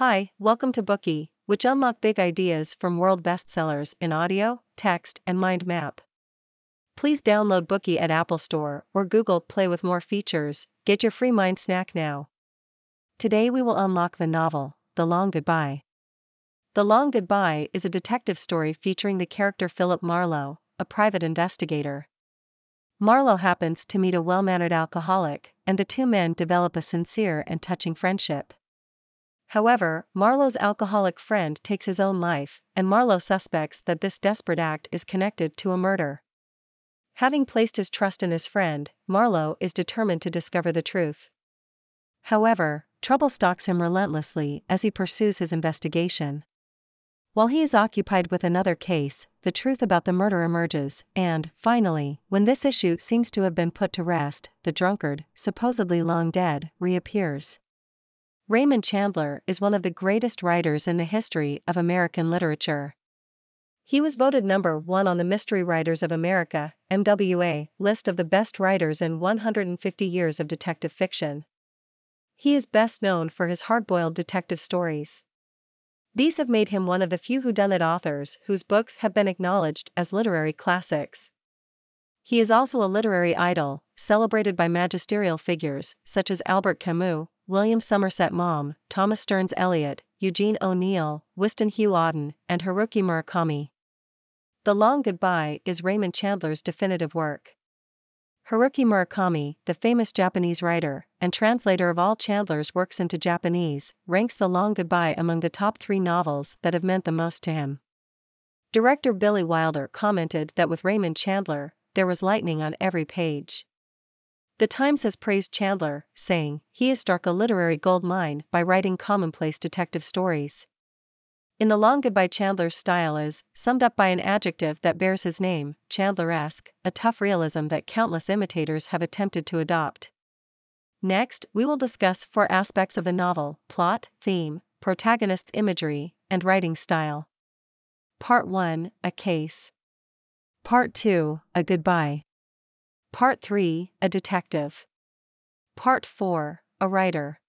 Hi, welcome to Bookey, which unlock big ideas from world bestsellers in audio, text, and mind map. Please download Bookey at Apple Store or Google Play with more features. Get your free mind snack now. Today we will unlock the novel, The Long Goodbye. The Long Goodbye is a detective story featuring the character Philip Marlowe, a private investigator. Marlowe happens to meet a well mannered alcoholic, and the two men develop a sincere and touching friendship. However, Marlowe's alcoholic friend takes his own life, and Marlowe suspects that this desperate act is connected to a murder. Having placed his trust in his friend, Marlowe is determined to discover the truth. However, trouble stalks him relentlessly as he pursues his investigation. While he is occupied with another case, the truth about the murder emerges, and, finally, when this issue seems to have been put to rest, the drunkard, supposedly long dead, reappears. Raymond Chandler is one of the greatest writers in the history of American literature. He was voted number one on the Mystery Writers of America MWA list of the best writers in 150 years of detective fiction. He is best known for his hard boiled detective stories. These have made him one of the few whodunit authors whose books have been acknowledged as literary classics. He is also a literary idol, celebrated by magisterial figures such as Albert Camus, William Somerset Maugham, Thomas Stearns Eliot, Eugene O'Neill, Wystan Hugh Auden, and Haruki Murakami. The Long Goodbye is Raymond Chandler's definitive work. Haruki Murakami, the famous Japanese writer and translator of all Chandler's works into Japanese, ranks The Long Goodbye among the top three novels that have meant the most to him. Director Billy Wilder commented that with Raymond Chandler, there was lightning on every page. The Times has praised Chandler, saying, he has struck a literary gold mine by writing commonplace detective stories. In The Long Goodbye, Chandler's style is summed up by an adjective that bears his name, Chandleresque, a tough realism that countless imitators have attempted to adopt. Next, we will discuss four aspects of the novel plot, theme, protagonist's imagery, and writing style. Part 1 A Case. Part 2 A Goodbye. Part 3 A Detective. Part 4 A Writer.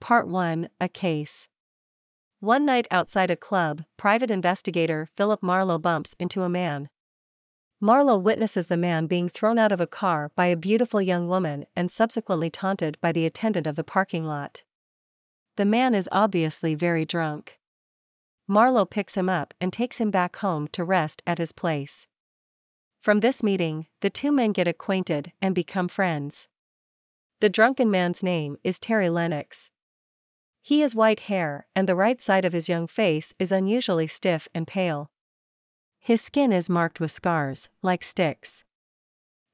Part 1 A Case. One night outside a club, private investigator Philip Marlowe bumps into a man. Marlowe witnesses the man being thrown out of a car by a beautiful young woman and subsequently taunted by the attendant of the parking lot. The man is obviously very drunk. Marlowe picks him up and takes him back home to rest at his place. From this meeting, the two men get acquainted and become friends. The drunken man's name is Terry Lennox. He has white hair, and the right side of his young face is unusually stiff and pale. His skin is marked with scars, like sticks.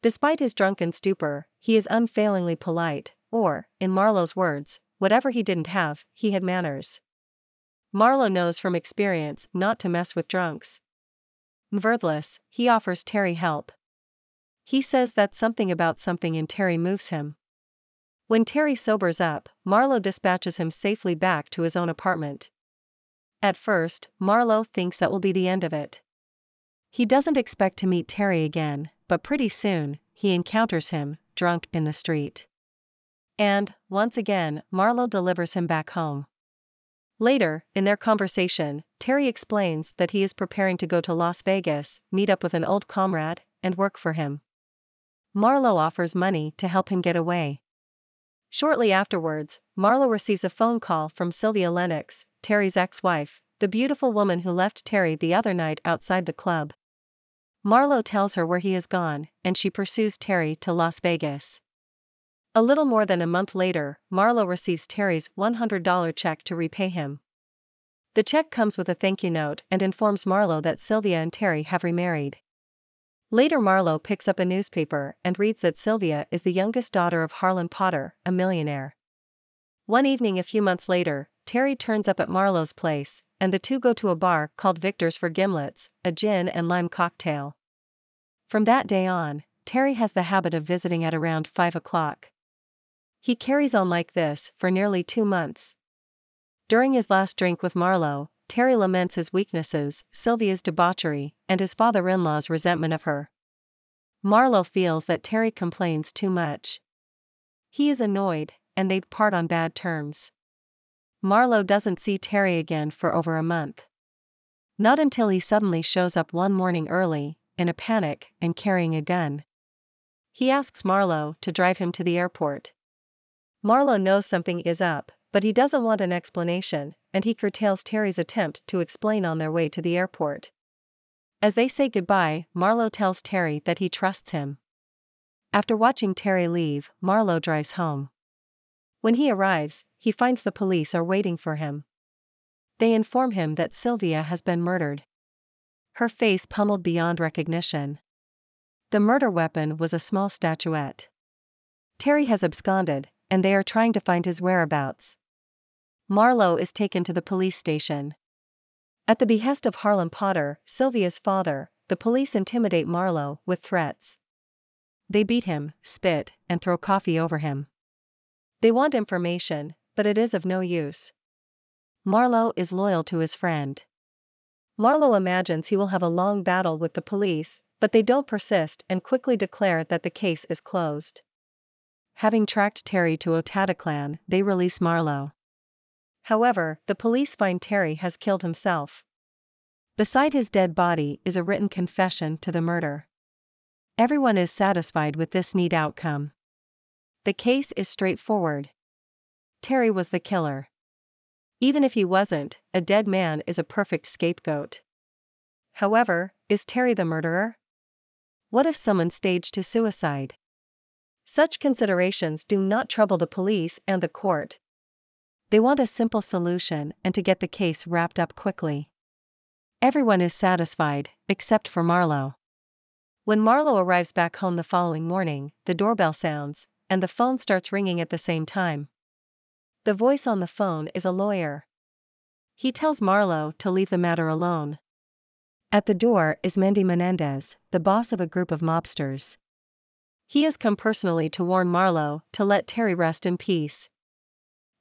Despite his drunken stupor, he is unfailingly polite, or, in Marlowe's words, whatever he didn't have, he had manners. Marlowe knows from experience not to mess with drunks. Nevertheless, he offers Terry help. He says that something about something in Terry moves him. When Terry sobers up, Marlowe dispatches him safely back to his own apartment. At first, Marlowe thinks that will be the end of it. He doesn't expect to meet Terry again, but pretty soon, he encounters him, drunk, in the street. And, once again, Marlowe delivers him back home. Later, in their conversation, Terry explains that he is preparing to go to Las Vegas, meet up with an old comrade, and work for him. Marlowe offers money to help him get away. Shortly afterwards, Marlowe receives a phone call from Sylvia Lennox, Terry's ex wife, the beautiful woman who left Terry the other night outside the club. Marlowe tells her where he has gone, and she pursues Terry to Las Vegas. A little more than a month later, Marlowe receives Terry's $100 check to repay him. The check comes with a thank you note and informs Marlowe that Sylvia and Terry have remarried. Later, Marlowe picks up a newspaper and reads that Sylvia is the youngest daughter of Harlan Potter, a millionaire. One evening, a few months later, Terry turns up at Marlowe's place, and the two go to a bar called Victor's for Gimlets, a gin and lime cocktail. From that day on, Terry has the habit of visiting at around 5 o'clock. He carries on like this for nearly two months. During his last drink with Marlowe, Terry laments his weaknesses, Sylvia's debauchery, and his father in law's resentment of her. Marlowe feels that Terry complains too much. He is annoyed, and they part on bad terms. Marlowe doesn't see Terry again for over a month. Not until he suddenly shows up one morning early, in a panic, and carrying a gun. He asks Marlowe to drive him to the airport. Marlowe knows something is up, but he doesn't want an explanation, and he curtails Terry's attempt to explain on their way to the airport. As they say goodbye, Marlowe tells Terry that he trusts him. After watching Terry leave, Marlowe drives home. When he arrives, he finds the police are waiting for him. They inform him that Sylvia has been murdered. Her face pummeled beyond recognition. The murder weapon was a small statuette. Terry has absconded, and they are trying to find his whereabouts. Marlowe is taken to the police station. At the behest of Harlan Potter, Sylvia's father, the police intimidate Marlowe with threats. They beat him, spit, and throw coffee over him. They want information, but it is of no use. Marlowe is loyal to his friend. Marlowe imagines he will have a long battle with the police, but they don't persist and quickly declare that the case is closed. Having tracked Terry to Otatoclán, they release Marlowe. However, the police find Terry has killed himself. Beside his dead body is a written confession to the murder. Everyone is satisfied with this neat outcome. The case is straightforward. Terry was the killer. Even if he wasn't, a dead man is a perfect scapegoat. However, is Terry the murderer? What if someone staged his suicide? Such considerations do not trouble the police and the court. They want a simple solution and to get the case wrapped up quickly. Everyone is satisfied, except for Marlowe. When Marlowe arrives back home the following morning, the doorbell sounds, and the phone starts ringing at the same time. The voice on the phone is a lawyer. He tells Marlowe to leave the matter alone. At the door is Mendy Menendez, the boss of a group of mobsters. He has come personally to warn Marlowe to let Terry rest in peace.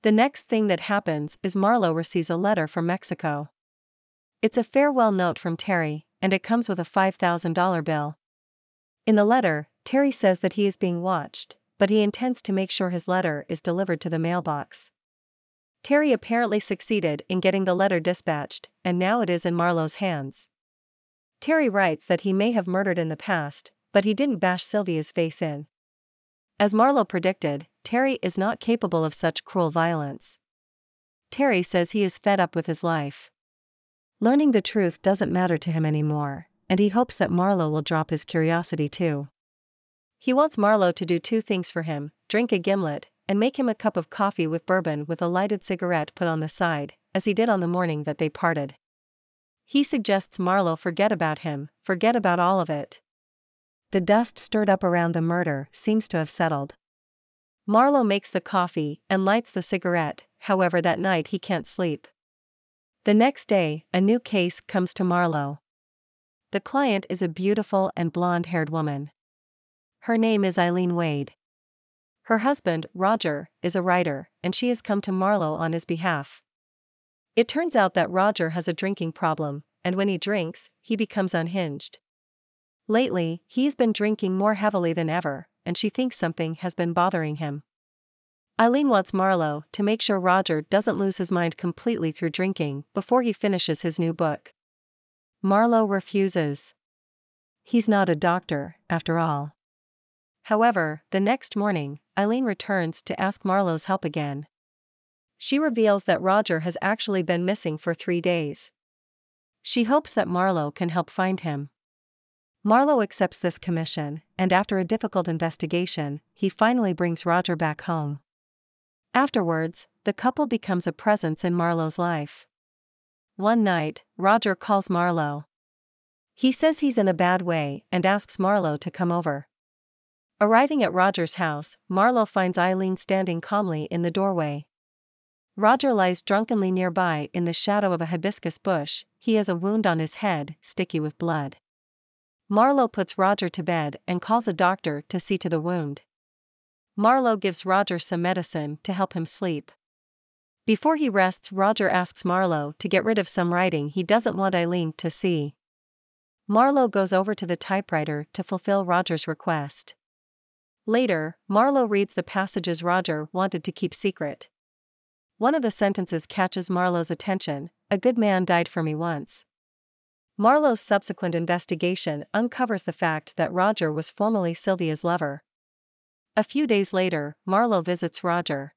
The next thing that happens is Marlowe receives a letter from Mexico. It's a farewell note from Terry, and it comes with a $5,000 bill. In the letter, Terry says that he is being watched, but he intends to make sure his letter is delivered to the mailbox. Terry apparently succeeded in getting the letter dispatched, and now it is in Marlowe's hands. Terry writes that he may have murdered in the past, but he didn't bash Sylvia's face in. As Marlowe predicted, Terry is not capable of such cruel violence. Terry says he is fed up with his life. Learning the truth doesn't matter to him anymore, and he hopes that Marlowe will drop his curiosity too. He wants Marlowe to do two things for him drink a gimlet, and make him a cup of coffee with bourbon with a lighted cigarette put on the side, as he did on the morning that they parted. He suggests Marlowe forget about him, forget about all of it. The dust stirred up around the murder seems to have settled. Marlowe makes the coffee and lights the cigarette, however, that night he can't sleep. The next day, a new case comes to Marlowe. The client is a beautiful and blonde haired woman. Her name is Eileen Wade. Her husband, Roger, is a writer, and she has come to Marlowe on his behalf. It turns out that Roger has a drinking problem, and when he drinks, he becomes unhinged. Lately, he's been drinking more heavily than ever, and she thinks something has been bothering him. Eileen wants Marlowe to make sure Roger doesn't lose his mind completely through drinking before he finishes his new book. Marlowe refuses. He's not a doctor, after all. However, the next morning, Eileen returns to ask Marlowe's help again. She reveals that Roger has actually been missing for three days. She hopes that Marlowe can help find him. Marlowe accepts this commission, and after a difficult investigation, he finally brings Roger back home. Afterwards, the couple becomes a presence in Marlowe's life. One night, Roger calls Marlowe. He says he's in a bad way and asks Marlowe to come over. Arriving at Roger's house, Marlowe finds Eileen standing calmly in the doorway. Roger lies drunkenly nearby in the shadow of a hibiscus bush, he has a wound on his head, sticky with blood. Marlowe puts Roger to bed and calls a doctor to see to the wound. Marlowe gives Roger some medicine to help him sleep. Before he rests, Roger asks Marlowe to get rid of some writing he doesn't want Eileen to see. Marlowe goes over to the typewriter to fulfill Roger's request. Later, Marlowe reads the passages Roger wanted to keep secret. One of the sentences catches Marlowe's attention A good man died for me once. Marlowe's subsequent investigation uncovers the fact that Roger was formerly Sylvia's lover. A few days later, Marlowe visits Roger.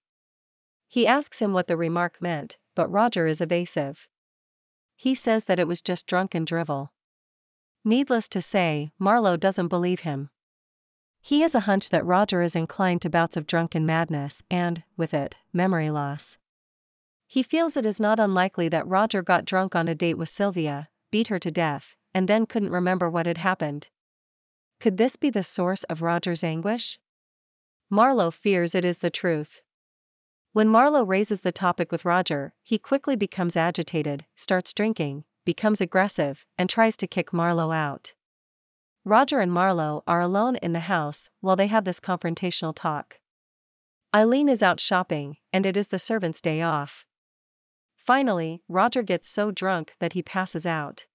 He asks him what the remark meant, but Roger is evasive. He says that it was just drunken drivel. Needless to say, Marlowe doesn't believe him. He has a hunch that Roger is inclined to bouts of drunken madness and, with it, memory loss. He feels it is not unlikely that Roger got drunk on a date with Sylvia, beat her to death, and then couldn't remember what had happened. Could this be the source of Roger's anguish? Marlowe fears it is the truth. When Marlowe raises the topic with Roger, he quickly becomes agitated, starts drinking, becomes aggressive, and tries to kick Marlowe out. Roger and Marlowe are alone in the house while they have this confrontational talk. Eileen is out shopping, and it is the servant's day off. Finally, Roger gets so drunk that he passes out.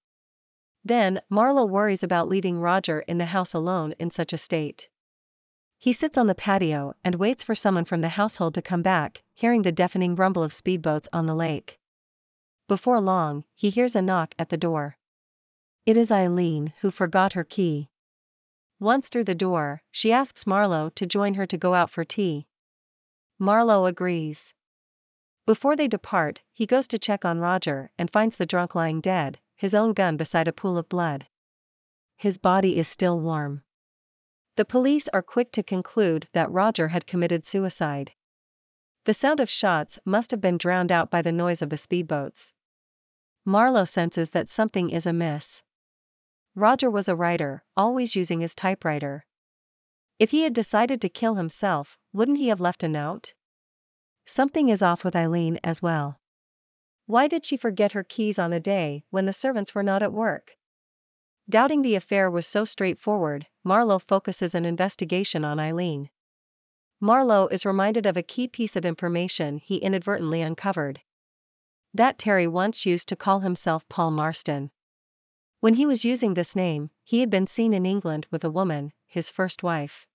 Then, Marlowe worries about leaving Roger in the house alone in such a state. He sits on the patio and waits for someone from the household to come back, hearing the deafening rumble of speedboats on the lake. Before long, he hears a knock at the door. It is Eileen who forgot her key. Once through the door, she asks Marlowe to join her to go out for tea. Marlowe agrees. Before they depart, he goes to check on Roger and finds the drunk lying dead, his own gun beside a pool of blood. His body is still warm. The police are quick to conclude that Roger had committed suicide. The sound of shots must have been drowned out by the noise of the speedboats. Marlowe senses that something is amiss. Roger was a writer, always using his typewriter. If he had decided to kill himself, wouldn't he have left a note? Something is off with Eileen as well. Why did she forget her keys on a day when the servants were not at work? Doubting the affair was so straightforward, Marlowe focuses an investigation on Eileen. Marlowe is reminded of a key piece of information he inadvertently uncovered. That Terry once used to call himself Paul Marston. When he was using this name, he had been seen in England with a woman, his first wife.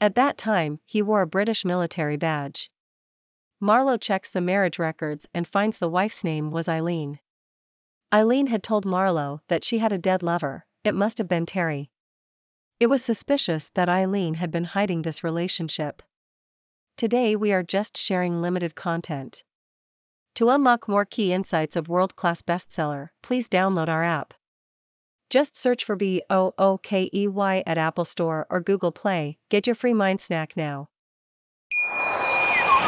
At that time, he wore a British military badge. Marlowe checks the marriage records and finds the wife's name was Eileen. Eileen had told Marlowe that she had a dead lover, it must have been Terry. It was suspicious that Eileen had been hiding this relationship. Today we are just sharing limited content. To unlock more key insights of world class bestseller, please download our app. Just search for B O O K E Y at Apple Store or Google Play. Get your free mind snack now.